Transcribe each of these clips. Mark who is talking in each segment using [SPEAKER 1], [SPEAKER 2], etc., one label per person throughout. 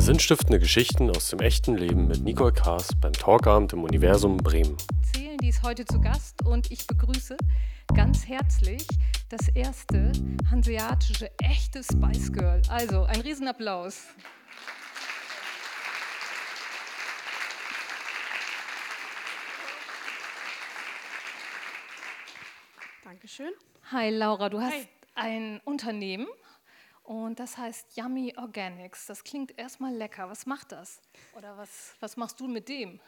[SPEAKER 1] Sinnstiftende Geschichten aus dem echten Leben mit Nicole Kaas beim Talkabend im Universum Bremen.
[SPEAKER 2] Zählen, die ist heute zu Gast und ich begrüße ganz herzlich das erste hanseatische echte Spice Girl. Also ein Riesenapplaus.
[SPEAKER 3] Dankeschön.
[SPEAKER 2] Hi Laura, du hast
[SPEAKER 3] Hi.
[SPEAKER 2] ein Unternehmen und das heißt Yummy Organics. Das klingt erstmal lecker. Was macht das? Oder was, was machst du mit dem?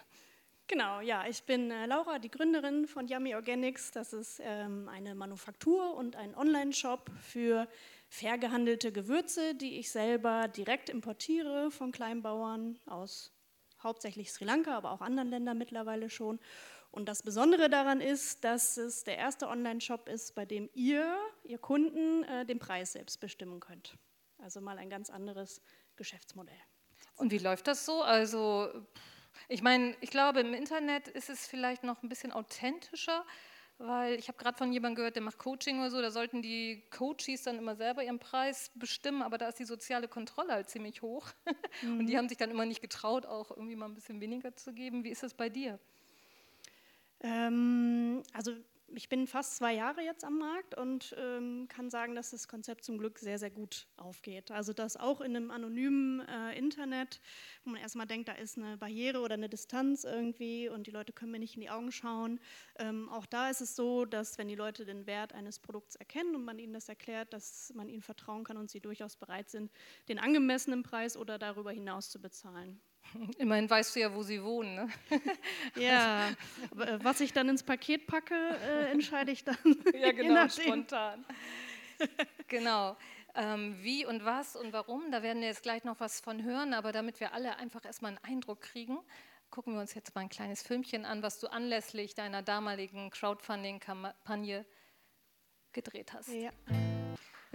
[SPEAKER 3] Genau, ja, ich bin äh, Laura, die Gründerin von Yummy Organics. Das ist ähm, eine Manufaktur und ein Online-Shop für fair gehandelte Gewürze, die ich selber direkt importiere von Kleinbauern aus hauptsächlich Sri Lanka, aber auch anderen Ländern mittlerweile schon. Und das Besondere daran ist, dass es der erste Online-Shop ist, bei dem ihr, ihr Kunden, äh, den Preis selbst bestimmen könnt. Also mal ein ganz anderes Geschäftsmodell.
[SPEAKER 2] Und wie läuft das so? Also, ich meine, ich glaube, im Internet ist es vielleicht noch ein bisschen authentischer, weil ich habe gerade von jemandem gehört, der macht Coaching oder so, da sollten die Coaches dann immer selber ihren Preis bestimmen, aber da ist die soziale Kontrolle halt ziemlich hoch. Und die haben sich dann immer nicht getraut, auch irgendwie mal ein bisschen weniger zu geben. Wie ist das bei dir?
[SPEAKER 3] Ähm, also ich bin fast zwei Jahre jetzt am Markt und ähm, kann sagen, dass das Konzept zum Glück sehr, sehr gut aufgeht. Also das auch in einem anonymen äh, Internet, wo man erstmal denkt, da ist eine Barriere oder eine Distanz irgendwie und die Leute können mir nicht in die Augen schauen. Ähm, auch da ist es so, dass wenn die Leute den Wert eines Produkts erkennen und man ihnen das erklärt, dass man ihnen vertrauen kann und sie durchaus bereit sind, den angemessenen Preis oder darüber hinaus zu bezahlen.
[SPEAKER 2] Immerhin weißt du ja, wo sie wohnen. Ne?
[SPEAKER 3] Ja, was ich dann ins Paket packe, äh, entscheide ich dann.
[SPEAKER 2] Ja, genau, spontan. genau. Ähm, wie und was und warum, da werden wir jetzt gleich noch was von hören, aber damit wir alle einfach erstmal einen Eindruck kriegen, gucken wir uns jetzt mal ein kleines Filmchen an, was du anlässlich deiner damaligen Crowdfunding-Kampagne gedreht hast.
[SPEAKER 3] Ja.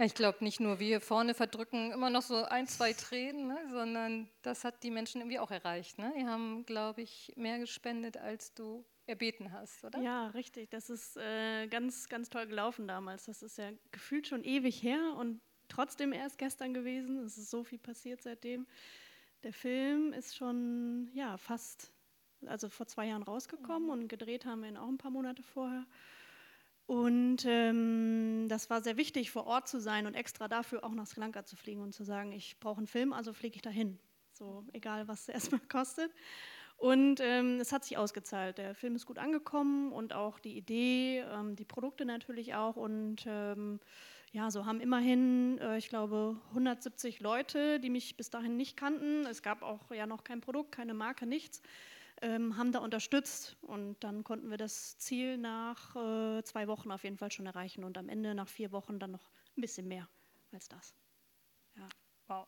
[SPEAKER 2] Ich glaube, nicht nur wir vorne verdrücken immer noch so ein, zwei Tränen, ne, sondern das hat die Menschen irgendwie auch erreicht. Ne? Die haben, glaube ich, mehr gespendet, als du erbeten hast, oder?
[SPEAKER 3] ja, richtig. Das ist äh, ganz, ganz toll gelaufen damals. Das ist ja gefühlt schon ewig her und trotzdem erst gestern gewesen. Es ist so viel passiert seitdem. Der Film ist schon ja, fast, also vor zwei Jahren rausgekommen und gedreht haben wir ihn auch ein paar Monate vorher. Und ähm, das war sehr wichtig, vor Ort zu sein und extra dafür auch nach Sri Lanka zu fliegen und zu sagen, ich brauche einen Film, also fliege ich dahin. So, egal was es erstmal kostet. Und ähm, es hat sich ausgezahlt. Der Film ist gut angekommen und auch die Idee, ähm, die Produkte natürlich auch. Und ähm, ja, so haben immerhin, äh, ich glaube, 170 Leute, die mich bis dahin nicht kannten. Es gab auch ja noch kein Produkt, keine Marke, nichts haben da unterstützt und dann konnten wir das Ziel nach äh, zwei Wochen auf jeden Fall schon erreichen und am Ende nach vier Wochen dann noch ein bisschen mehr als das. Ja.
[SPEAKER 2] Wow.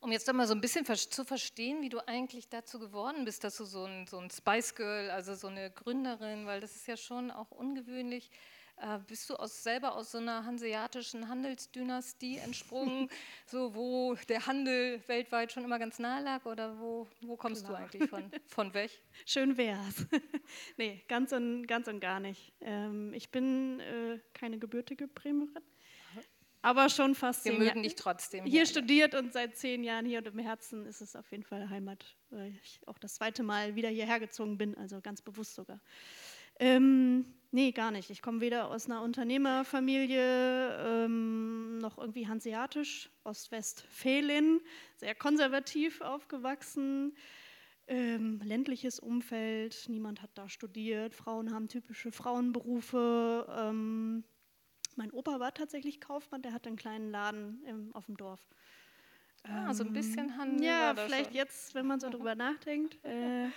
[SPEAKER 2] Um jetzt einmal so ein bisschen zu verstehen, wie du eigentlich dazu geworden bist, dass du so ein, so ein Spice Girl, also so eine Gründerin, weil das ist ja schon auch ungewöhnlich. Äh, bist du aus, selber aus so einer hanseatischen Handelsdynastie entsprungen, so wo der Handel weltweit schon immer ganz nahe lag? Oder wo, wo kommst
[SPEAKER 3] Klar.
[SPEAKER 2] du eigentlich von? Von weg?
[SPEAKER 3] Schön wär's. nee, ganz und, ganz und gar nicht. Ähm, ich bin äh, keine gebürtige Bremerin, aber schon fast
[SPEAKER 2] Wir
[SPEAKER 3] zehn
[SPEAKER 2] mögen dich trotzdem.
[SPEAKER 3] hier studiert und seit zehn Jahren hier und im Herzen ist es auf jeden Fall Heimat, weil ich auch das zweite Mal wieder hierher gezogen bin, also ganz bewusst sogar. Ähm, nee, gar nicht. Ich komme weder aus einer Unternehmerfamilie ähm, noch irgendwie hanseatisch, Ost-West-Fehlen, sehr konservativ aufgewachsen. Ähm, ländliches Umfeld, niemand hat da studiert, Frauen haben typische Frauenberufe. Ähm, mein Opa war tatsächlich Kaufmann, der hatte einen kleinen Laden im, auf dem Dorf.
[SPEAKER 2] Ah, so ein bisschen Handel
[SPEAKER 3] Ja, vielleicht
[SPEAKER 2] schon.
[SPEAKER 3] jetzt, wenn man so drüber nachdenkt. Äh,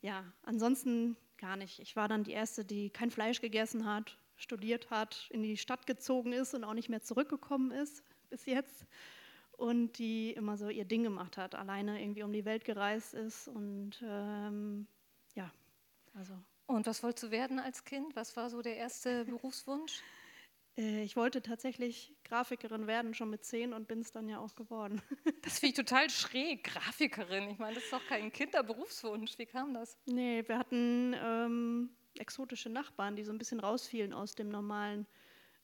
[SPEAKER 3] ja, ansonsten gar nicht. Ich war dann die Erste, die kein Fleisch gegessen hat, studiert hat, in die Stadt gezogen ist und auch nicht mehr zurückgekommen ist bis jetzt. Und die immer so ihr Ding gemacht hat, alleine irgendwie um die Welt gereist ist. Und ähm, ja, also
[SPEAKER 2] Und was wolltest du werden als Kind? Was war so der erste Berufswunsch?
[SPEAKER 3] Äh, ich wollte tatsächlich Grafikerin werden, schon mit zehn und bin es dann ja auch geworden.
[SPEAKER 2] Das finde ich total schräg, Grafikerin. Ich meine, das ist doch kein Kinderberufswunsch. Wie kam das?
[SPEAKER 3] Nee, wir hatten ähm, exotische Nachbarn, die so ein bisschen rausfielen aus dem normalen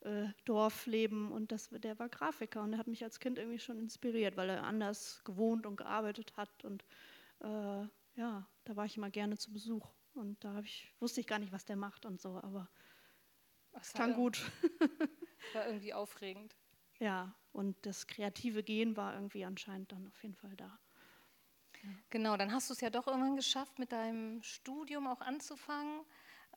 [SPEAKER 3] äh, Dorf leben und das, der war Grafiker und er hat mich als Kind irgendwie schon inspiriert, weil er anders gewohnt und gearbeitet hat und äh, ja, da war ich immer gerne zu Besuch und da ich, wusste ich gar nicht, was der macht und so, aber es klang gut.
[SPEAKER 2] War irgendwie aufregend.
[SPEAKER 3] Ja, und das kreative Gehen war irgendwie anscheinend dann auf jeden Fall da.
[SPEAKER 2] Ja. Genau, dann hast du es ja doch irgendwann geschafft, mit deinem Studium auch anzufangen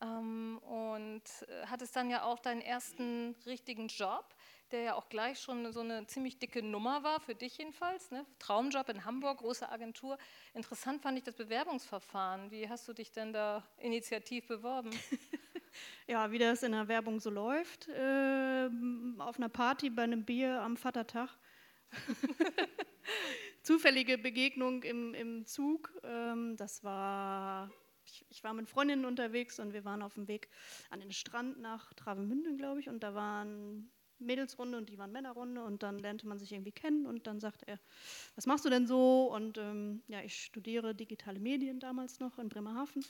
[SPEAKER 2] ähm, und äh, hattest dann ja auch deinen ersten richtigen Job, der ja auch gleich schon so eine ziemlich dicke Nummer war, für dich jedenfalls. Ne? Traumjob in Hamburg, große Agentur. Interessant fand ich das Bewerbungsverfahren. Wie hast du dich denn da initiativ beworben?
[SPEAKER 3] ja, wie das in der Werbung so läuft. Äh, auf einer Party bei einem Bier am Vatertag. Zufällige Begegnung im, im Zug. Ähm, das war ich, ich, war mit Freundinnen unterwegs und wir waren auf dem Weg an den Strand nach Travemünde, glaube ich, und da waren Mädelsrunde und die waren Männerrunde und dann lernte man sich irgendwie kennen und dann sagte er, was machst du denn so? Und ähm, ja, ich studiere digitale Medien damals noch in Bremerhaven.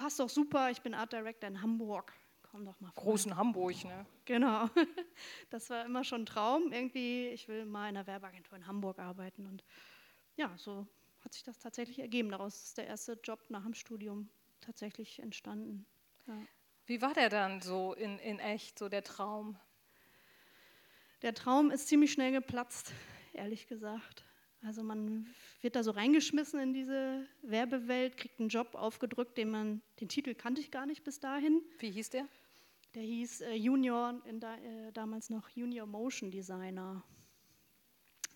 [SPEAKER 3] Passt doch super, ich bin Art Director in Hamburg. Komm doch mal
[SPEAKER 2] vor. Großen Hamburg, ne?
[SPEAKER 3] Genau. Das war immer schon ein Traum. Irgendwie, ich will mal in einer Werbeagentur in Hamburg arbeiten und ja, so hat sich das tatsächlich ergeben. Daraus ist der erste Job nach dem Studium tatsächlich entstanden. Ja.
[SPEAKER 2] Wie war der dann so in, in echt, so der Traum?
[SPEAKER 3] Der Traum ist ziemlich schnell geplatzt, ehrlich gesagt. Also man wird da so reingeschmissen in diese Werbewelt, kriegt einen Job aufgedrückt, den man, den Titel kannte ich gar nicht bis dahin.
[SPEAKER 2] Wie hieß der?
[SPEAKER 3] Der hieß äh, Junior, da, äh, damals noch Junior Motion Designer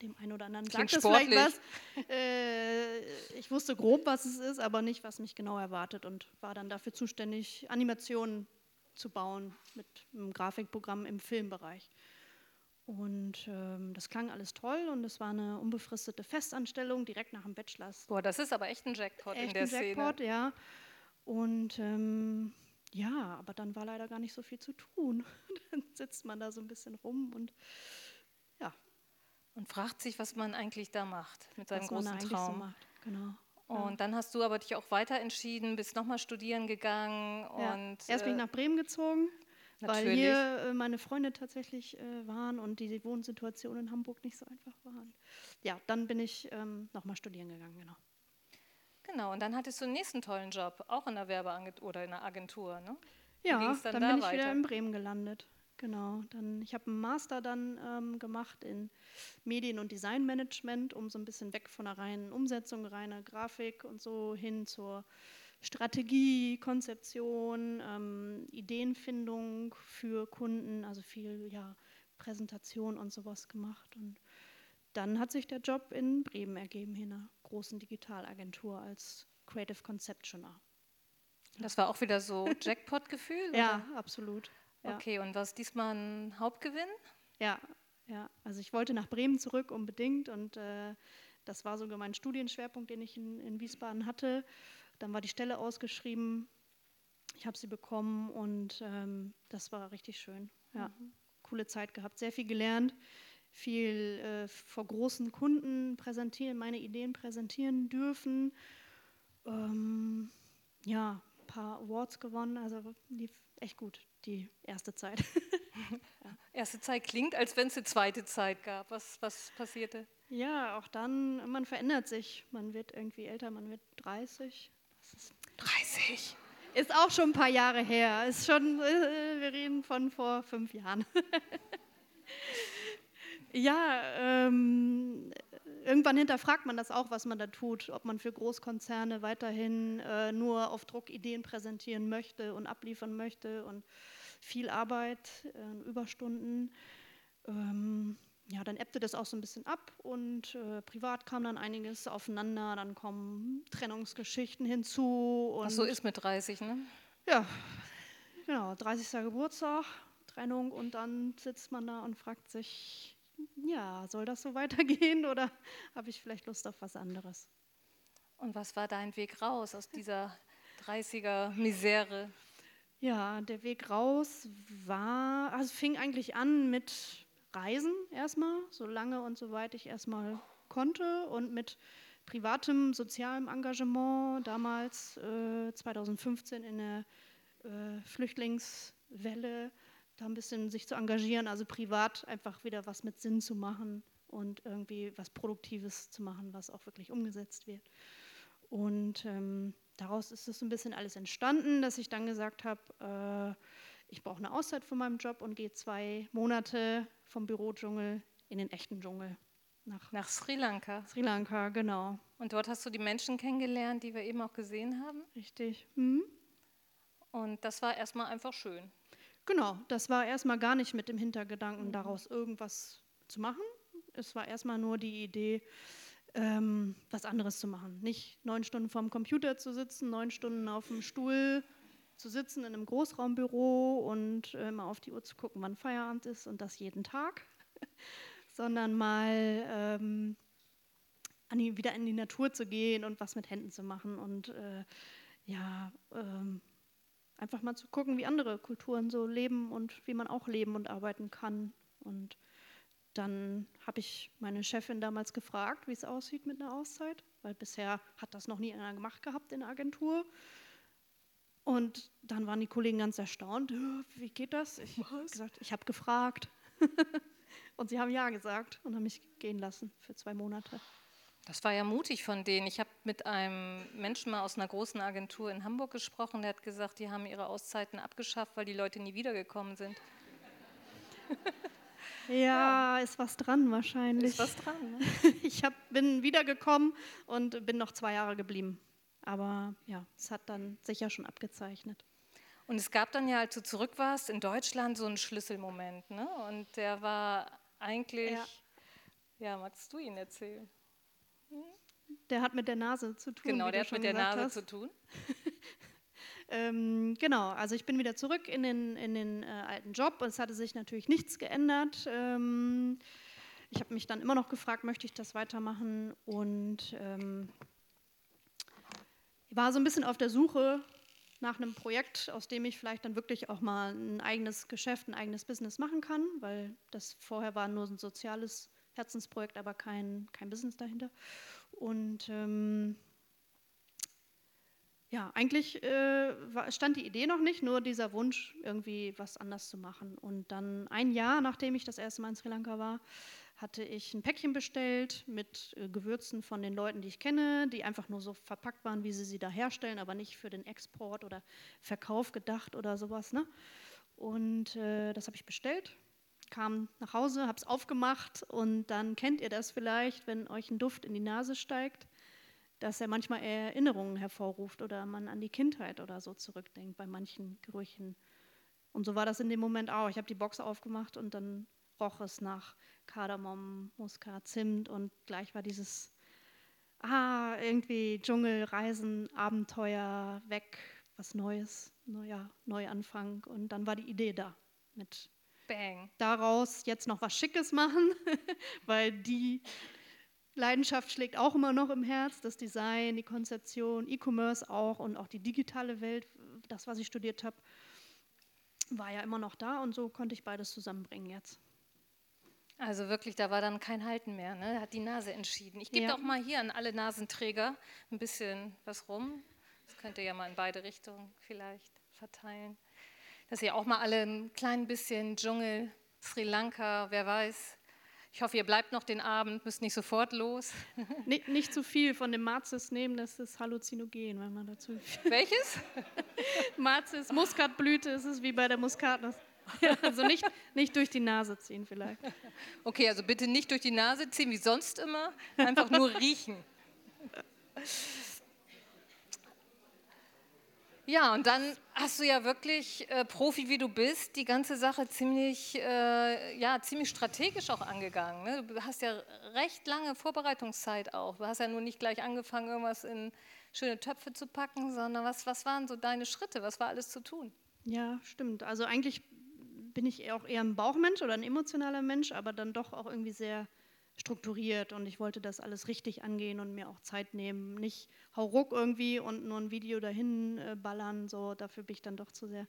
[SPEAKER 3] dem einen oder anderen
[SPEAKER 2] sagt das vielleicht was.
[SPEAKER 3] Äh, ich wusste grob, was es ist, aber nicht, was mich genau erwartet und war dann dafür zuständig, Animationen zu bauen mit einem Grafikprogramm im Filmbereich. Und ähm, das klang alles toll und es war eine unbefristete Festanstellung direkt nach dem Bachelor.
[SPEAKER 2] Boah, das ist aber echt ein Jackpot echt in der ein Jackpot,
[SPEAKER 3] Szene. ja. Und ähm, ja, aber dann war leider gar nicht so viel zu tun. dann sitzt man da so ein bisschen rum und
[SPEAKER 2] und fragt sich, was man eigentlich da macht mit seinem was großen Traum. So macht.
[SPEAKER 3] Genau.
[SPEAKER 2] Und ja. dann hast du aber dich auch weiter entschieden, bist nochmal studieren gegangen. Ja. Und,
[SPEAKER 3] Erst bin ich äh, nach Bremen gezogen, Natürlich. weil hier äh, meine Freunde tatsächlich äh, waren und die Wohnsituation in Hamburg nicht so einfach waren. Ja, dann bin ich ähm, nochmal studieren gegangen, genau.
[SPEAKER 2] Genau, und dann hattest du einen nächsten tollen Job, auch in der Werbeagentur oder in der Agentur, ne?
[SPEAKER 3] Ja, dann, dann da bin ich weiter? wieder in Bremen gelandet. Genau, dann ich habe einen Master dann ähm, gemacht in Medien- und Designmanagement, um so ein bisschen weg von der reinen Umsetzung, reiner Grafik und so hin zur Strategie, Konzeption, ähm, Ideenfindung für Kunden, also viel ja, Präsentation und sowas gemacht. Und dann hat sich der Job in Bremen ergeben, in einer großen Digitalagentur als Creative Conceptioner.
[SPEAKER 2] Das war auch wieder so Jackpot-Gefühl?
[SPEAKER 3] ja, absolut. Ja.
[SPEAKER 2] Okay, und war es diesmal ein Hauptgewinn?
[SPEAKER 3] Ja, ja. Also ich wollte nach Bremen zurück unbedingt und äh, das war sogar mein Studienschwerpunkt, den ich in, in Wiesbaden hatte. Dann war die Stelle ausgeschrieben. Ich habe sie bekommen und ähm, das war richtig schön. Ja, mhm. coole Zeit gehabt, sehr viel gelernt, viel äh, vor großen Kunden präsentieren, meine Ideen präsentieren dürfen. Ähm, ja, ein paar Awards gewonnen, also lief echt gut die erste Zeit.
[SPEAKER 2] ja. Erste Zeit klingt, als wenn es eine zweite Zeit gab. Was, was passierte?
[SPEAKER 3] Ja, auch dann, man verändert sich. Man wird irgendwie älter, man wird 30.
[SPEAKER 2] Ist 30?
[SPEAKER 3] Ist auch schon ein paar Jahre her. Ist schon, äh, wir reden von vor fünf Jahren. ja, ähm, irgendwann hinterfragt man das auch, was man da tut, ob man für Großkonzerne weiterhin äh, nur auf Druck Ideen präsentieren möchte und abliefern möchte und viel Arbeit, äh, Überstunden. Ähm, ja, dann ebbte das auch so ein bisschen ab und äh, privat kam dann einiges aufeinander, dann kommen Trennungsgeschichten hinzu.
[SPEAKER 2] Was so ist mit 30, ne?
[SPEAKER 3] Ja, genau, 30. Geburtstag, Trennung und dann sitzt man da und fragt sich, ja, soll das so weitergehen oder habe ich vielleicht Lust auf was anderes?
[SPEAKER 2] Und was war dein Weg raus aus dieser 30er Misere?
[SPEAKER 3] Ja, der Weg raus war, also fing eigentlich an mit Reisen erstmal, so lange und so weit ich erstmal konnte und mit privatem sozialem Engagement, damals äh, 2015 in der äh, Flüchtlingswelle da ein bisschen sich zu engagieren, also privat einfach wieder was mit Sinn zu machen und irgendwie was Produktives zu machen, was auch wirklich umgesetzt wird. Und ähm, daraus ist es ein bisschen alles entstanden, dass ich dann gesagt habe, äh, ich brauche eine Auszeit von meinem Job und gehe zwei Monate vom Bürodschungel in den echten Dschungel.
[SPEAKER 2] Nach, nach Sri Lanka.
[SPEAKER 3] Sri Lanka, genau.
[SPEAKER 2] Und dort hast du die Menschen kennengelernt, die wir eben auch gesehen haben?
[SPEAKER 3] Richtig. Mhm.
[SPEAKER 2] Und das war erstmal einfach schön.
[SPEAKER 3] Genau, das war erstmal gar nicht mit dem Hintergedanken, mhm. daraus irgendwas zu machen. Es war erstmal nur die Idee, ähm, was anderes zu machen. Nicht neun Stunden vorm Computer zu sitzen, neun Stunden auf dem Stuhl zu sitzen in einem Großraumbüro und äh, mal auf die Uhr zu gucken, wann Feierabend ist und das jeden Tag, sondern mal ähm, die, wieder in die Natur zu gehen und was mit Händen zu machen und äh, ja, ähm, einfach mal zu gucken, wie andere Kulturen so leben und wie man auch leben und arbeiten kann. Und dann habe ich meine Chefin damals gefragt, wie es aussieht mit einer Auszeit, weil bisher hat das noch nie einer gemacht gehabt in der Agentur. Und dann waren die Kollegen ganz erstaunt, wie geht das? Ich habe gesagt, ich habe gefragt. und sie haben ja gesagt und haben mich gehen lassen für zwei Monate.
[SPEAKER 2] Das war ja mutig von denen. Ich habe mit einem Menschen mal aus einer großen Agentur in Hamburg gesprochen, der hat gesagt, die haben ihre Auszeiten abgeschafft, weil die Leute nie wiedergekommen sind.
[SPEAKER 3] Ja, ja, ist was dran wahrscheinlich.
[SPEAKER 2] Ist was dran. Ne?
[SPEAKER 3] Ich hab, bin wiedergekommen und bin noch zwei Jahre geblieben. Aber ja, es hat dann sicher schon abgezeichnet.
[SPEAKER 2] Und es gab dann ja, als du zurück warst, in Deutschland so einen Schlüsselmoment. Ne? Und der war eigentlich, ja, ja magst du ihn erzählen?
[SPEAKER 3] Der hat mit der Nase zu tun.
[SPEAKER 2] Genau, der hat mit der Nase hast. zu tun.
[SPEAKER 3] ähm, genau, also ich bin wieder zurück in den, in den äh, alten Job und es hatte sich natürlich nichts geändert. Ähm, ich habe mich dann immer noch gefragt, möchte ich das weitermachen und ähm, war so ein bisschen auf der Suche nach einem Projekt, aus dem ich vielleicht dann wirklich auch mal ein eigenes Geschäft, ein eigenes Business machen kann, weil das vorher war nur ein soziales Herzensprojekt, aber kein, kein Business dahinter. Und ähm, ja, eigentlich äh, stand die Idee noch nicht, nur dieser Wunsch, irgendwie was anders zu machen. Und dann ein Jahr, nachdem ich das erste Mal in Sri Lanka war, hatte ich ein Päckchen bestellt mit äh, Gewürzen von den Leuten, die ich kenne, die einfach nur so verpackt waren, wie sie sie da herstellen, aber nicht für den Export oder Verkauf gedacht oder sowas. Ne? Und äh, das habe ich bestellt kam nach Hause, habe es aufgemacht und dann kennt ihr das vielleicht, wenn euch ein Duft in die Nase steigt, dass er manchmal Erinnerungen hervorruft oder man an die Kindheit oder so zurückdenkt bei manchen Gerüchen. Und so war das in dem Moment auch. Ich habe die Box aufgemacht und dann roch es nach Kardamom, Muskat, Zimt und gleich war dieses, ah, irgendwie Dschungel, Reisen, Abenteuer, weg, was Neues, neuer Neuanfang. Und dann war die Idee da mit
[SPEAKER 2] Bang.
[SPEAKER 3] daraus jetzt noch was Schickes machen, weil die Leidenschaft schlägt auch immer noch im Herz, das Design, die Konzeption, E-Commerce auch und auch die digitale Welt, das, was ich studiert habe, war ja immer noch da und so konnte ich beides zusammenbringen jetzt.
[SPEAKER 2] Also wirklich, da war dann kein Halten mehr, ne? hat die Nase entschieden. Ich gebe ja. auch mal hier an alle Nasenträger ein bisschen was rum. Das könnt ihr ja mal in beide Richtungen vielleicht verteilen dass ihr auch mal alle ein klein bisschen Dschungel, Sri Lanka, wer weiß. Ich hoffe, ihr bleibt noch den Abend, müsst nicht sofort los.
[SPEAKER 3] Nicht, nicht zu viel von dem Marzis nehmen, das ist halluzinogen, wenn man dazu.
[SPEAKER 2] Welches?
[SPEAKER 3] Marzis, Muskatblüte, ist es wie bei der Muskatnuss. also nicht, nicht durch die Nase ziehen vielleicht.
[SPEAKER 2] Okay, also bitte nicht durch die Nase ziehen, wie sonst immer, einfach nur riechen. Ja, und dann hast du ja wirklich, äh, Profi wie du bist, die ganze Sache ziemlich, äh, ja, ziemlich strategisch auch angegangen. Ne? Du hast ja recht lange Vorbereitungszeit auch. Du hast ja nur nicht gleich angefangen, irgendwas in schöne Töpfe zu packen, sondern was, was waren so deine Schritte? Was war alles zu tun?
[SPEAKER 3] Ja, stimmt. Also eigentlich bin ich auch eher ein Bauchmensch oder ein emotionaler Mensch, aber dann doch auch irgendwie sehr strukturiert und ich wollte das alles richtig angehen und mir auch Zeit nehmen. Nicht hauruck irgendwie und nur ein Video dahin äh, ballern, so dafür bin ich dann doch zu sehr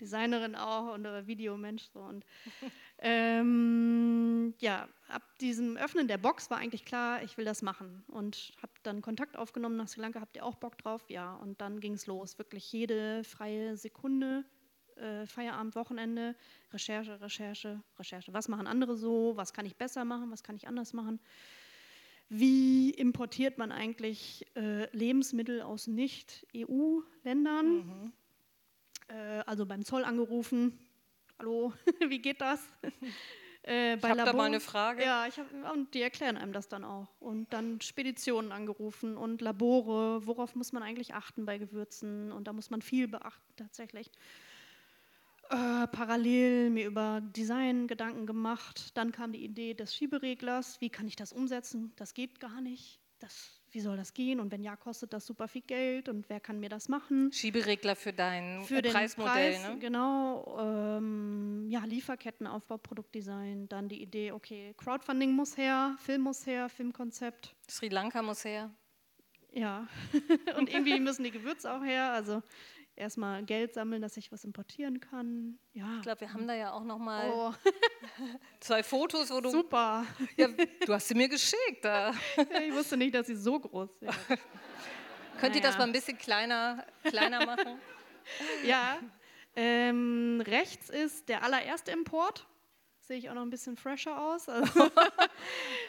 [SPEAKER 3] Designerin auch und äh, Videomensch. So. Und ähm, ja, ab diesem Öffnen der Box war eigentlich klar, ich will das machen und habe dann Kontakt aufgenommen nach Sri Lanka. Habt ihr auch Bock drauf? Ja, und dann ging es los. Wirklich jede freie Sekunde äh, Feierabend, Wochenende, Recherche, Recherche, Recherche. Was machen andere so? Was kann ich besser machen? Was kann ich anders machen? Wie importiert man eigentlich äh, Lebensmittel aus Nicht-EU-Ländern? Mhm. Äh, also beim Zoll angerufen. Hallo, wie geht das?
[SPEAKER 2] Äh, ich habe da mal eine Frage.
[SPEAKER 3] Ja, ich hab, und die erklären einem das dann auch. Und dann Speditionen angerufen und Labore, worauf muss man eigentlich achten bei Gewürzen? Und da muss man viel beachten tatsächlich. Äh, parallel mir über Design Gedanken gemacht. Dann kam die Idee des Schiebereglers. Wie kann ich das umsetzen? Das geht gar nicht. Das wie soll das gehen und wenn ja, kostet das super viel Geld und wer kann mir das machen?
[SPEAKER 2] Schieberegler für dein für Preismodell, Preis, ne?
[SPEAKER 3] Genau, ähm, ja, Lieferkettenaufbau, Produktdesign, dann die Idee, okay, Crowdfunding muss her, Film muss her, Filmkonzept.
[SPEAKER 2] Sri Lanka muss her.
[SPEAKER 3] Ja, und irgendwie müssen die Gewürze auch her, also erstmal Geld sammeln, dass ich was importieren kann. Ja.
[SPEAKER 2] Ich glaube, wir haben da ja auch noch mal oh. zwei Fotos, wo du
[SPEAKER 3] super.
[SPEAKER 2] Ja, du hast sie mir geschickt. Da.
[SPEAKER 3] Ich wusste nicht, dass sie so groß sind.
[SPEAKER 2] Könnt ihr das mal ein bisschen kleiner, kleiner machen?
[SPEAKER 3] ja. Ähm, rechts ist der allererste Import. Sehe ich auch noch ein bisschen fresher aus. Also,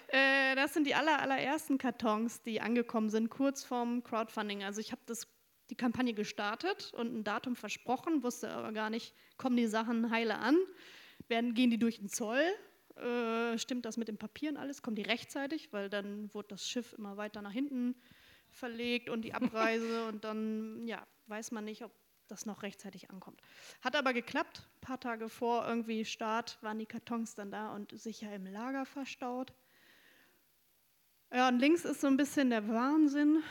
[SPEAKER 3] äh, das sind die aller, allerersten Kartons, die angekommen sind, kurz vorm Crowdfunding. Also ich habe das die Kampagne gestartet und ein Datum versprochen, wusste aber gar nicht, kommen die Sachen heile an, werden, gehen die durch den Zoll, äh, stimmt das mit den Papieren alles, kommen die rechtzeitig, weil dann wurde das Schiff immer weiter nach hinten verlegt und die Abreise und dann ja, weiß man nicht, ob das noch rechtzeitig ankommt. Hat aber geklappt. Ein paar Tage vor irgendwie Start waren die Kartons dann da und sicher im Lager verstaut. Ja, und links ist so ein bisschen der Wahnsinn.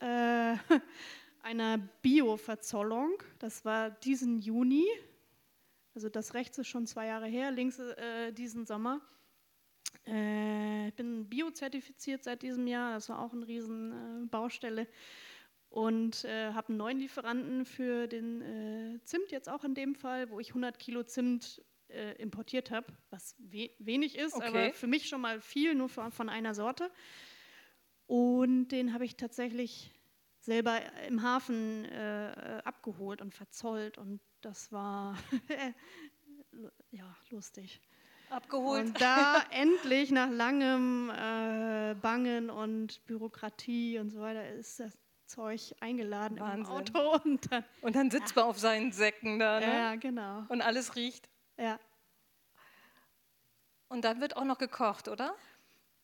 [SPEAKER 3] Äh, einer Bio-Verzollung. Das war diesen Juni. Also das rechts ist schon zwei Jahre her, links äh, diesen Sommer. Äh, ich bin biozertifiziert seit diesem Jahr, das war auch eine riesen äh, Baustelle. Und äh, habe einen neuen Lieferanten für den äh, Zimt jetzt auch in dem Fall, wo ich 100 Kilo Zimt äh, importiert habe, was we wenig ist, okay. aber für mich schon mal viel, nur von, von einer Sorte. Und den habe ich tatsächlich selber im Hafen äh, abgeholt und verzollt und das war ja lustig.
[SPEAKER 2] Abgeholt.
[SPEAKER 3] Und da endlich nach langem äh, Bangen und Bürokratie und so weiter ist das Zeug eingeladen Wahnsinn. im Auto und dann,
[SPEAKER 2] und dann sitzt ja. man auf seinen Säcken da. Ne?
[SPEAKER 3] Ja, genau.
[SPEAKER 2] Und alles riecht.
[SPEAKER 3] Ja.
[SPEAKER 2] Und dann wird auch noch gekocht, oder?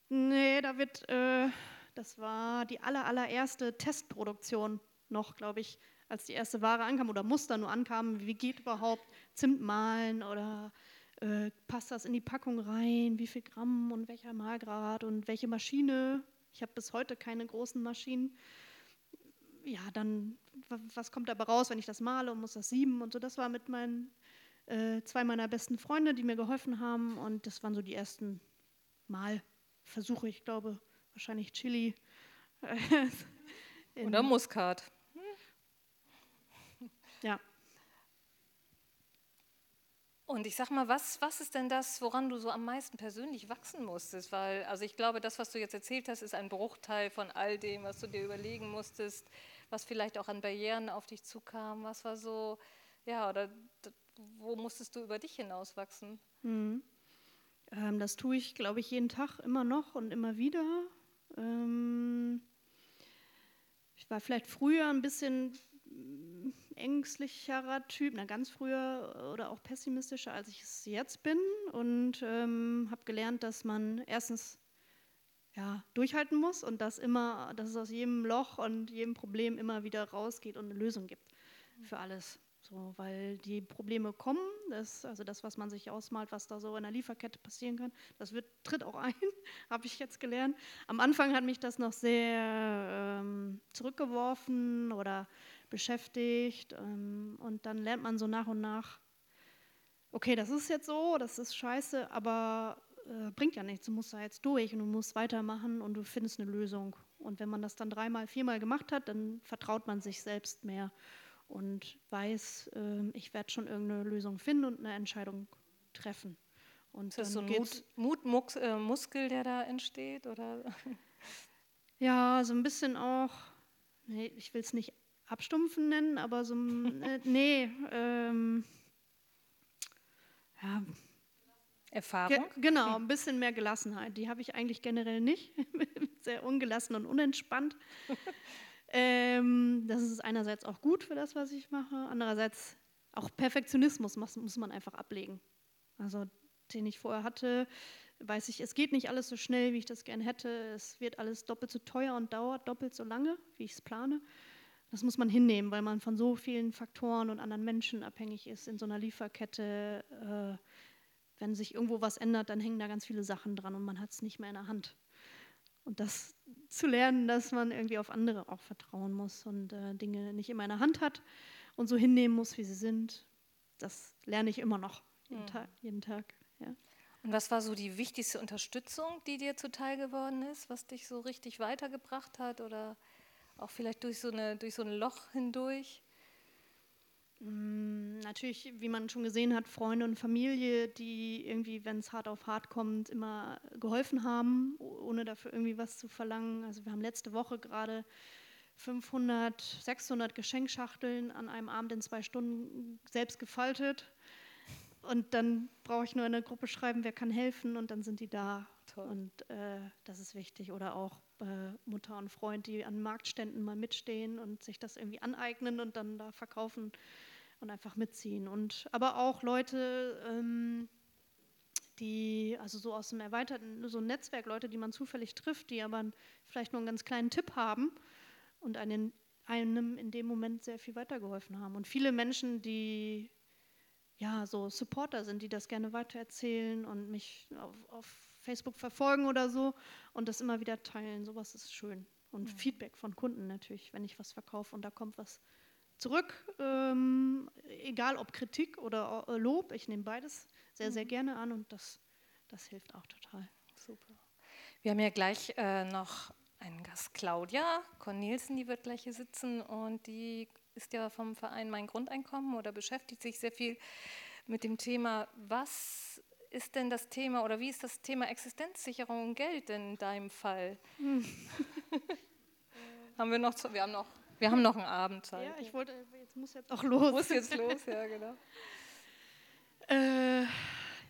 [SPEAKER 3] Nee, da wird äh, das war die aller, allererste Testproduktion noch, glaube ich, als die erste Ware ankam oder Muster nur ankamen. Wie geht überhaupt Zimt malen oder äh, passt das in die Packung rein? Wie viel Gramm und welcher Malgrad und welche Maschine? Ich habe bis heute keine großen Maschinen. Ja, dann, was kommt dabei raus, wenn ich das male und muss das sieben und so? Das war mit meinen äh, zwei meiner besten Freunde, die mir geholfen haben und das waren so die ersten Malversuche, ich glaube wahrscheinlich Chili.
[SPEAKER 2] Oder Muskat.
[SPEAKER 3] Ja.
[SPEAKER 2] Und ich sag mal, was, was ist denn das, woran du so am meisten persönlich wachsen musstest? Weil, also ich glaube, das, was du jetzt erzählt hast, ist ein Bruchteil von all dem, was du dir überlegen musstest, was vielleicht auch an Barrieren auf dich zukam. Was war so, ja, oder wo musstest du über dich hinauswachsen?
[SPEAKER 3] Mhm. Ähm, das tue ich, glaube ich, jeden Tag immer noch und immer wieder. Ähm, ich war vielleicht früher ein bisschen ängstlicherer Typ, na ganz früher oder auch pessimistischer, als ich es jetzt bin und ähm, habe gelernt, dass man erstens ja, durchhalten muss und dass immer, dass es aus jedem Loch und jedem Problem immer wieder rausgeht und eine Lösung gibt für alles. So, weil die Probleme kommen, das, also das, was man sich ausmalt, was da so in der Lieferkette passieren kann, das wird, tritt auch ein, habe ich jetzt gelernt. Am Anfang hat mich das noch sehr ähm, zurückgeworfen oder beschäftigt ähm, und dann lernt man so nach und nach, okay, das ist jetzt so, das ist scheiße, aber äh, bringt ja nichts, du musst da jetzt durch und du musst weitermachen und du findest eine Lösung. Und wenn man das dann dreimal, viermal gemacht hat, dann vertraut man sich selbst mehr und weiß, äh, ich werde schon irgendeine Lösung finden und eine Entscheidung treffen.
[SPEAKER 2] Und ist das so ein Mut, Mutmuskel, äh, der da entsteht? Oder?
[SPEAKER 3] Ja, so ein bisschen auch, nee, ich will es nicht abstumpfen nennen, aber so, äh, nee, ähm,
[SPEAKER 2] ja. Erfahrung?
[SPEAKER 3] Ge genau, ein bisschen mehr Gelassenheit. Die habe ich eigentlich generell nicht. Sehr ungelassen und unentspannt. Ähm, das ist einerseits auch gut für das, was ich mache. Andererseits auch Perfektionismus muss, man einfach ablegen. Also, den ich vorher hatte, weiß ich, es geht nicht alles so schnell, wie ich das gerne hätte. Es wird alles doppelt so teuer und dauert doppelt so lange, wie ich es plane. Das muss man hinnehmen, weil man von so vielen Faktoren und anderen Menschen abhängig ist in so einer Lieferkette. Äh, wenn sich irgendwo was ändert, dann hängen da ganz viele Sachen dran und man hat es nicht mehr in der Hand. Und das zu lernen, dass man irgendwie auf andere auch vertrauen muss und äh, Dinge nicht immer in der Hand hat und so hinnehmen muss, wie sie sind, das lerne ich immer noch jeden, mhm. Tag, jeden Tag. Ja.
[SPEAKER 2] Und was war so die wichtigste Unterstützung, die dir zuteil geworden ist, was dich so richtig weitergebracht hat oder auch vielleicht durch so, eine, durch so ein Loch hindurch?
[SPEAKER 3] Mm, natürlich, wie man schon gesehen hat, Freunde und Familie, die irgendwie, wenn es hart auf hart kommt, immer geholfen haben, ohne dafür irgendwie was zu verlangen. Also wir haben letzte Woche gerade 500, 600 Geschenkschachteln an einem Abend in zwei Stunden selbst gefaltet. Und dann brauche ich nur in eine Gruppe schreiben, wer kann helfen und dann sind die da. Toll. Und äh, das ist wichtig. Oder auch äh, Mutter und Freund, die an Marktständen mal mitstehen und sich das irgendwie aneignen und dann da verkaufen und einfach mitziehen. Und aber auch Leute, ähm, die, also so aus dem erweiterten, so ein Netzwerk, Leute, die man zufällig trifft, die aber vielleicht nur einen ganz kleinen Tipp haben und einen, einem in dem Moment sehr viel weitergeholfen haben. Und viele Menschen, die ja so Supporter sind, die das gerne weitererzählen und mich auf, auf Facebook verfolgen oder so und das immer wieder teilen. Sowas ist schön. Und mhm. Feedback von Kunden natürlich, wenn ich was verkaufe und da kommt was zurück, ähm, egal ob Kritik oder äh, Lob, ich nehme beides sehr, sehr mhm. gerne an und das, das hilft auch total.
[SPEAKER 2] Super. Wir haben ja gleich äh, noch einen Gast, Claudia Cornelsen, die wird gleich hier sitzen und die ist ja vom Verein Mein Grundeinkommen oder beschäftigt sich sehr viel mit dem Thema, was ist denn das Thema oder wie ist das Thema Existenzsicherung und Geld in deinem Fall? Hm. haben wir noch, wir haben noch, wir haben noch einen Abend Zeit.
[SPEAKER 3] Ja, ich wollte, jetzt muss jetzt auch los.
[SPEAKER 2] Muss jetzt los, ja genau.
[SPEAKER 3] Äh,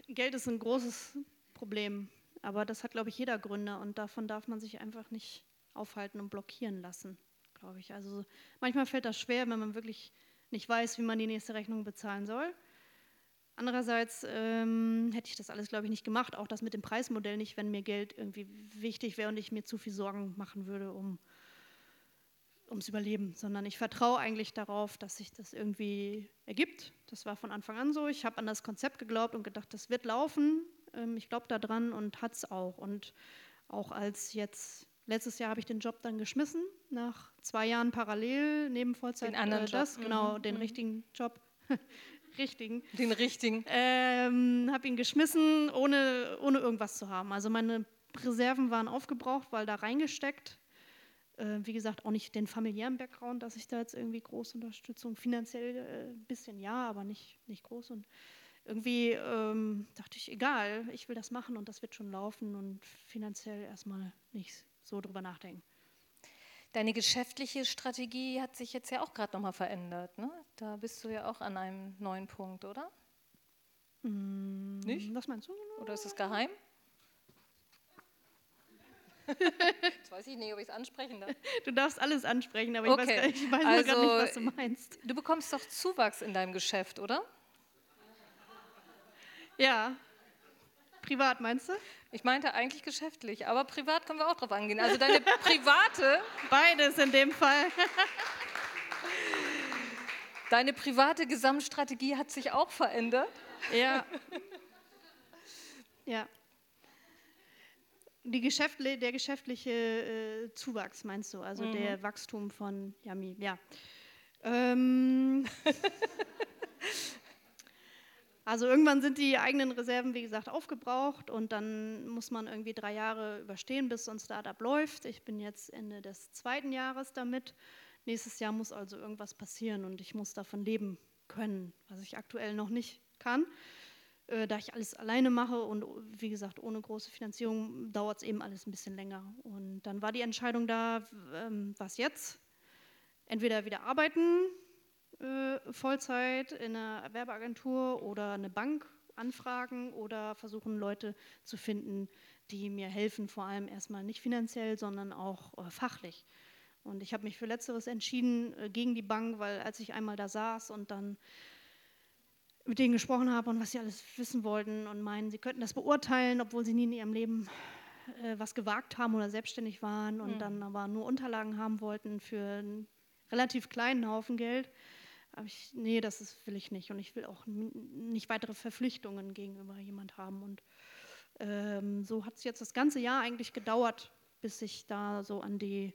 [SPEAKER 3] Geld ist ein großes Problem, aber das hat glaube ich jeder Gründer und davon darf man sich einfach nicht aufhalten und blockieren lassen, glaube ich. Also manchmal fällt das schwer, wenn man wirklich nicht weiß, wie man die nächste Rechnung bezahlen soll. Andererseits ähm, hätte ich das alles, glaube ich, nicht gemacht, auch das mit dem Preismodell nicht, wenn mir Geld irgendwie wichtig wäre und ich mir zu viel Sorgen machen würde um, ums Überleben, sondern ich vertraue eigentlich darauf, dass sich das irgendwie ergibt. Das war von Anfang an so. Ich habe an das Konzept geglaubt und gedacht, das wird laufen. Ähm, ich glaube daran und hat es auch. Und auch als jetzt, letztes Jahr habe ich den Job dann geschmissen, nach zwei Jahren parallel, neben Vollzeit.
[SPEAKER 2] Den anderen
[SPEAKER 3] äh, das,
[SPEAKER 2] Job.
[SPEAKER 3] genau, mhm. den mhm. richtigen Job richtigen.
[SPEAKER 2] Den richtigen.
[SPEAKER 3] Ähm, habe ihn geschmissen, ohne, ohne irgendwas zu haben. Also meine Reserven waren aufgebraucht, weil da reingesteckt. Äh, wie gesagt, auch nicht den familiären Background, dass ich da jetzt irgendwie große Unterstützung, finanziell äh, ein bisschen ja, aber nicht, nicht groß. Und irgendwie ähm, dachte ich, egal, ich will das machen und das wird schon laufen und finanziell erstmal nicht so drüber nachdenken.
[SPEAKER 2] Deine geschäftliche Strategie hat sich jetzt ja auch gerade nochmal verändert. Ne? Da bist du ja auch an einem neuen Punkt, oder?
[SPEAKER 3] Hm, Nicht? Was meinst du?
[SPEAKER 2] Oder ist es geheim? Jetzt weiß ich nicht, ob ich es ansprechen darf.
[SPEAKER 3] Du darfst alles ansprechen, aber okay. ich weiß, ich weiß also, gar nicht, was du meinst.
[SPEAKER 2] Du bekommst doch Zuwachs in deinem Geschäft, oder?
[SPEAKER 3] Ja. Privat meinst du?
[SPEAKER 2] Ich meinte eigentlich geschäftlich, aber privat können wir auch drauf angehen. Also deine private.
[SPEAKER 3] Beides in dem Fall.
[SPEAKER 2] Deine private Gesamtstrategie hat sich auch verändert.
[SPEAKER 3] Ja. Ja. Die Geschäftle, der geschäftliche äh, Zuwachs meinst du, also mhm. der Wachstum von Yami, ja. Ähm, Also irgendwann sind die eigenen Reserven, wie gesagt, aufgebraucht und dann muss man irgendwie drei Jahre überstehen, bis so ein Startup läuft. Ich bin jetzt Ende des zweiten Jahres damit. Nächstes Jahr muss also irgendwas passieren und ich muss davon leben können, was ich aktuell noch nicht kann. Äh, da ich alles alleine mache und wie gesagt, ohne große Finanzierung dauert es eben alles ein bisschen länger. Und dann war die Entscheidung da, ähm, was jetzt? entweder wieder arbeiten, äh, Vollzeit in einer Werbeagentur oder eine Bank anfragen oder versuchen Leute zu finden, die mir helfen, vor allem erstmal nicht finanziell, sondern auch äh, fachlich. Und ich habe mich für letzteres entschieden äh, gegen die Bank, weil als ich einmal da saß und dann mit denen gesprochen habe und was sie alles wissen wollten und meinen, sie könnten das beurteilen, obwohl sie nie in ihrem Leben äh, was gewagt haben oder selbstständig waren und mhm. dann aber nur Unterlagen haben wollten für einen relativ kleinen Haufen Geld, habe ich, nee, das ist, will ich nicht. Und ich will auch nicht weitere Verpflichtungen gegenüber jemand haben. Und ähm, so hat es jetzt das ganze Jahr eigentlich gedauert, bis ich da so an die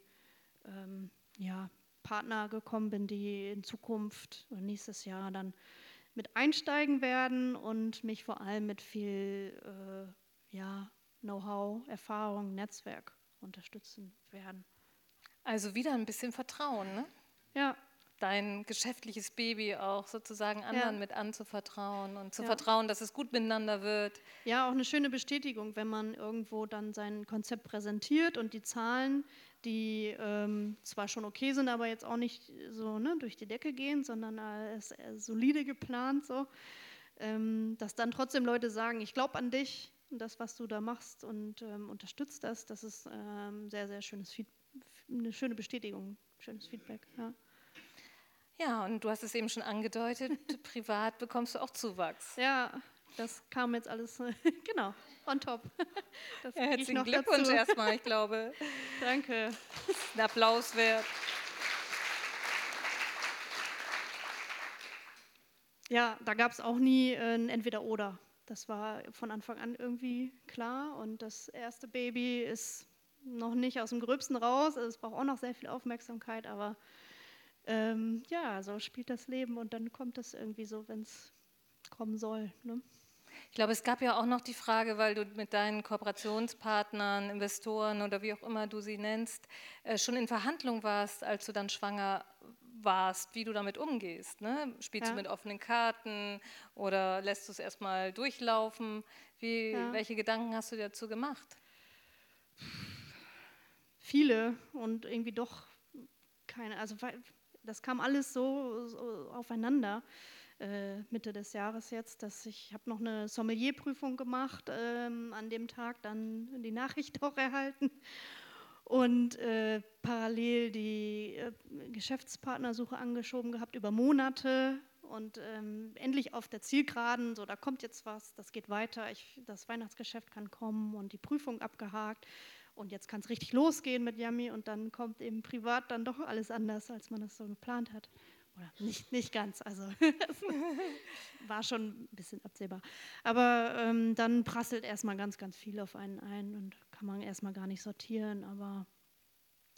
[SPEAKER 3] ähm, ja, Partner gekommen bin, die in Zukunft oder nächstes Jahr dann mit einsteigen werden und mich vor allem mit viel äh, ja, Know-how, Erfahrung, Netzwerk unterstützen werden.
[SPEAKER 2] Also wieder ein bisschen Vertrauen, ne?
[SPEAKER 3] Ja.
[SPEAKER 2] Dein geschäftliches Baby auch sozusagen anderen ja. mit anzuvertrauen und zu ja. vertrauen, dass es gut miteinander wird.
[SPEAKER 3] Ja, auch eine schöne Bestätigung, wenn man irgendwo dann sein Konzept präsentiert und die Zahlen die ähm, zwar schon okay sind, aber jetzt auch nicht so ne, durch die Decke gehen, sondern als solide geplant, so, ähm, dass dann trotzdem Leute sagen, ich glaube an dich und das, was du da machst und ähm, unterstützt das, das ist ähm, sehr, sehr schönes Feed eine schöne Bestätigung, schönes Feedback. Ja.
[SPEAKER 2] Ja, und du hast es eben schon angedeutet, privat bekommst du auch Zuwachs.
[SPEAKER 3] Ja, das kam jetzt alles, genau, on top.
[SPEAKER 2] Das ja, herzlichen Glückwunsch dazu. erstmal, ich glaube.
[SPEAKER 3] Danke.
[SPEAKER 2] Ein Applaus wert.
[SPEAKER 3] Ja, da gab es auch nie ein Entweder-Oder. Das war von Anfang an irgendwie klar. Und das erste Baby ist noch nicht aus dem Gröbsten raus. Also es braucht auch noch sehr viel Aufmerksamkeit, aber ähm, ja, so spielt das Leben und dann kommt das irgendwie so, wenn es kommen soll. Ne?
[SPEAKER 2] Ich glaube, es gab ja auch noch die Frage, weil du mit deinen Kooperationspartnern, Investoren oder wie auch immer du sie nennst, äh, schon in Verhandlung warst, als du dann schwanger warst, wie du damit umgehst. Ne? Spielst ja. du mit offenen Karten oder lässt du es erstmal durchlaufen? Wie, ja. Welche Gedanken hast du dazu gemacht?
[SPEAKER 3] Viele und irgendwie doch keine. Also das kam alles so, so aufeinander äh, Mitte des Jahres jetzt, dass ich habe noch eine Sommelierprüfung gemacht, ähm, an dem Tag dann die Nachricht auch erhalten. Und äh, parallel die äh, Geschäftspartnersuche angeschoben gehabt über Monate und ähm, endlich auf der Zielgeraden, so da kommt jetzt was, das geht weiter, ich, das Weihnachtsgeschäft kann kommen und die Prüfung abgehakt und jetzt kann es richtig losgehen mit Yami und dann kommt eben privat dann doch alles anders, als man das so geplant hat. Oder nicht, nicht ganz, also war schon ein bisschen absehbar. Aber ähm, dann prasselt erstmal ganz, ganz viel auf einen ein und kann man erstmal gar nicht sortieren. Aber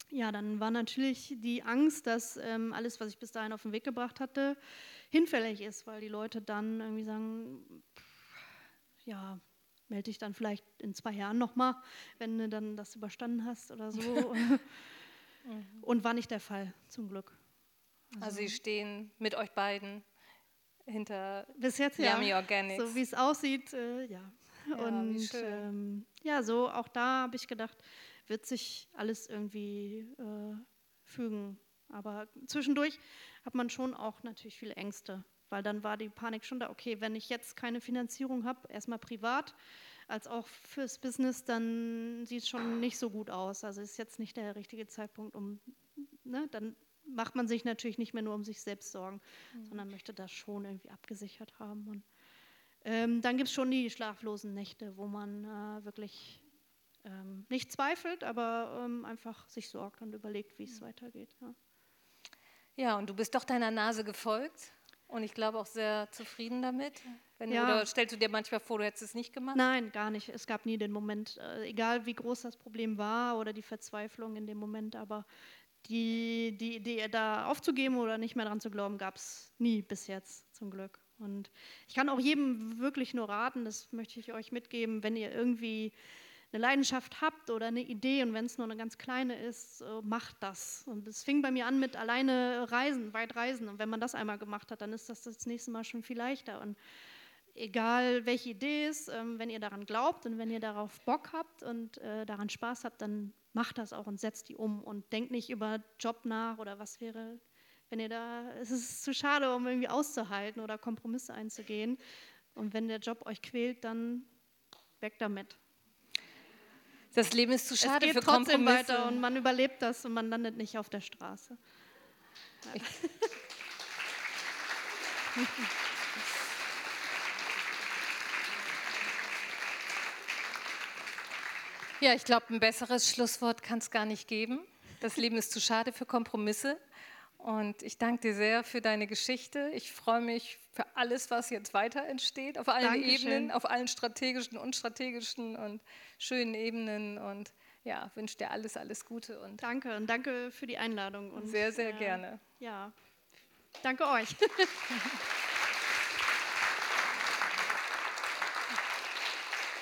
[SPEAKER 3] ja, dann war natürlich die Angst, dass ähm, alles, was ich bis dahin auf den Weg gebracht hatte, hinfällig ist, weil die Leute dann irgendwie sagen, pff, ja, melde dich dann vielleicht in zwei Jahren nochmal, wenn du dann das überstanden hast oder so. Und war nicht der Fall, zum Glück.
[SPEAKER 2] Also, also sie stehen mit euch beiden hinter
[SPEAKER 3] Bis jetzt, Yummy ja. Organics. So wie es aussieht, äh, ja. ja. Und ähm, ja, so auch da habe ich gedacht, wird sich alles irgendwie äh, fügen. Aber zwischendurch hat man schon auch natürlich viele Ängste, weil dann war die Panik schon da, okay, wenn ich jetzt keine Finanzierung habe, erstmal privat, als auch fürs Business, dann sieht es schon nicht so gut aus. Also ist jetzt nicht der richtige Zeitpunkt, um, ne, dann macht man sich natürlich nicht mehr nur um sich selbst Sorgen, mhm. sondern möchte das schon irgendwie abgesichert haben. Und ähm, dann gibt es schon die schlaflosen Nächte, wo man äh, wirklich ähm, nicht zweifelt, aber ähm, einfach sich sorgt und überlegt, wie es mhm. weitergeht. Ja.
[SPEAKER 2] ja, und du bist doch deiner Nase gefolgt und ich glaube auch sehr zufrieden damit. Wenn ja. oder stellst du dir manchmal vor, du hättest es nicht gemacht?
[SPEAKER 3] Nein, gar nicht. Es gab nie den Moment, äh, egal wie groß das Problem war oder die Verzweiflung in dem Moment, aber die, die Idee, da aufzugeben oder nicht mehr dran zu glauben, gab es nie bis jetzt, zum Glück. Und ich kann auch jedem wirklich nur raten, das möchte ich euch mitgeben, wenn ihr irgendwie eine Leidenschaft habt oder eine Idee und wenn es nur eine ganz kleine ist, macht das. Und es fing bei mir an mit alleine Reisen, weit reisen. Und wenn man das einmal gemacht hat, dann ist das das nächste Mal schon viel leichter. Und egal welche Idee ist, ähm, wenn ihr daran glaubt und wenn ihr darauf Bock habt und äh, daran Spaß habt, dann macht das auch und setzt die um und denkt nicht über Job nach oder was wäre, wenn ihr da, es ist zu schade, um irgendwie auszuhalten oder Kompromisse einzugehen. Und wenn der Job euch quält, dann weg damit.
[SPEAKER 2] Das Leben ist zu schade
[SPEAKER 3] es geht
[SPEAKER 2] für
[SPEAKER 3] trotzdem
[SPEAKER 2] Kompromisse.
[SPEAKER 3] weiter und man überlebt das und man landet nicht auf der Straße. Ja.
[SPEAKER 2] Ja, ich glaube, ein besseres Schlusswort kann es gar nicht geben. Das Leben ist zu schade für Kompromisse. Und ich danke dir sehr für deine Geschichte. Ich freue mich für alles, was jetzt weiter entsteht, auf allen
[SPEAKER 3] Dankeschön.
[SPEAKER 2] Ebenen, auf allen strategischen, unstrategischen und schönen Ebenen. Und ja, wünsche dir alles, alles Gute und
[SPEAKER 3] Danke und danke für die Einladung. Und,
[SPEAKER 2] sehr, sehr
[SPEAKER 3] äh,
[SPEAKER 2] gerne.
[SPEAKER 3] Ja, danke euch.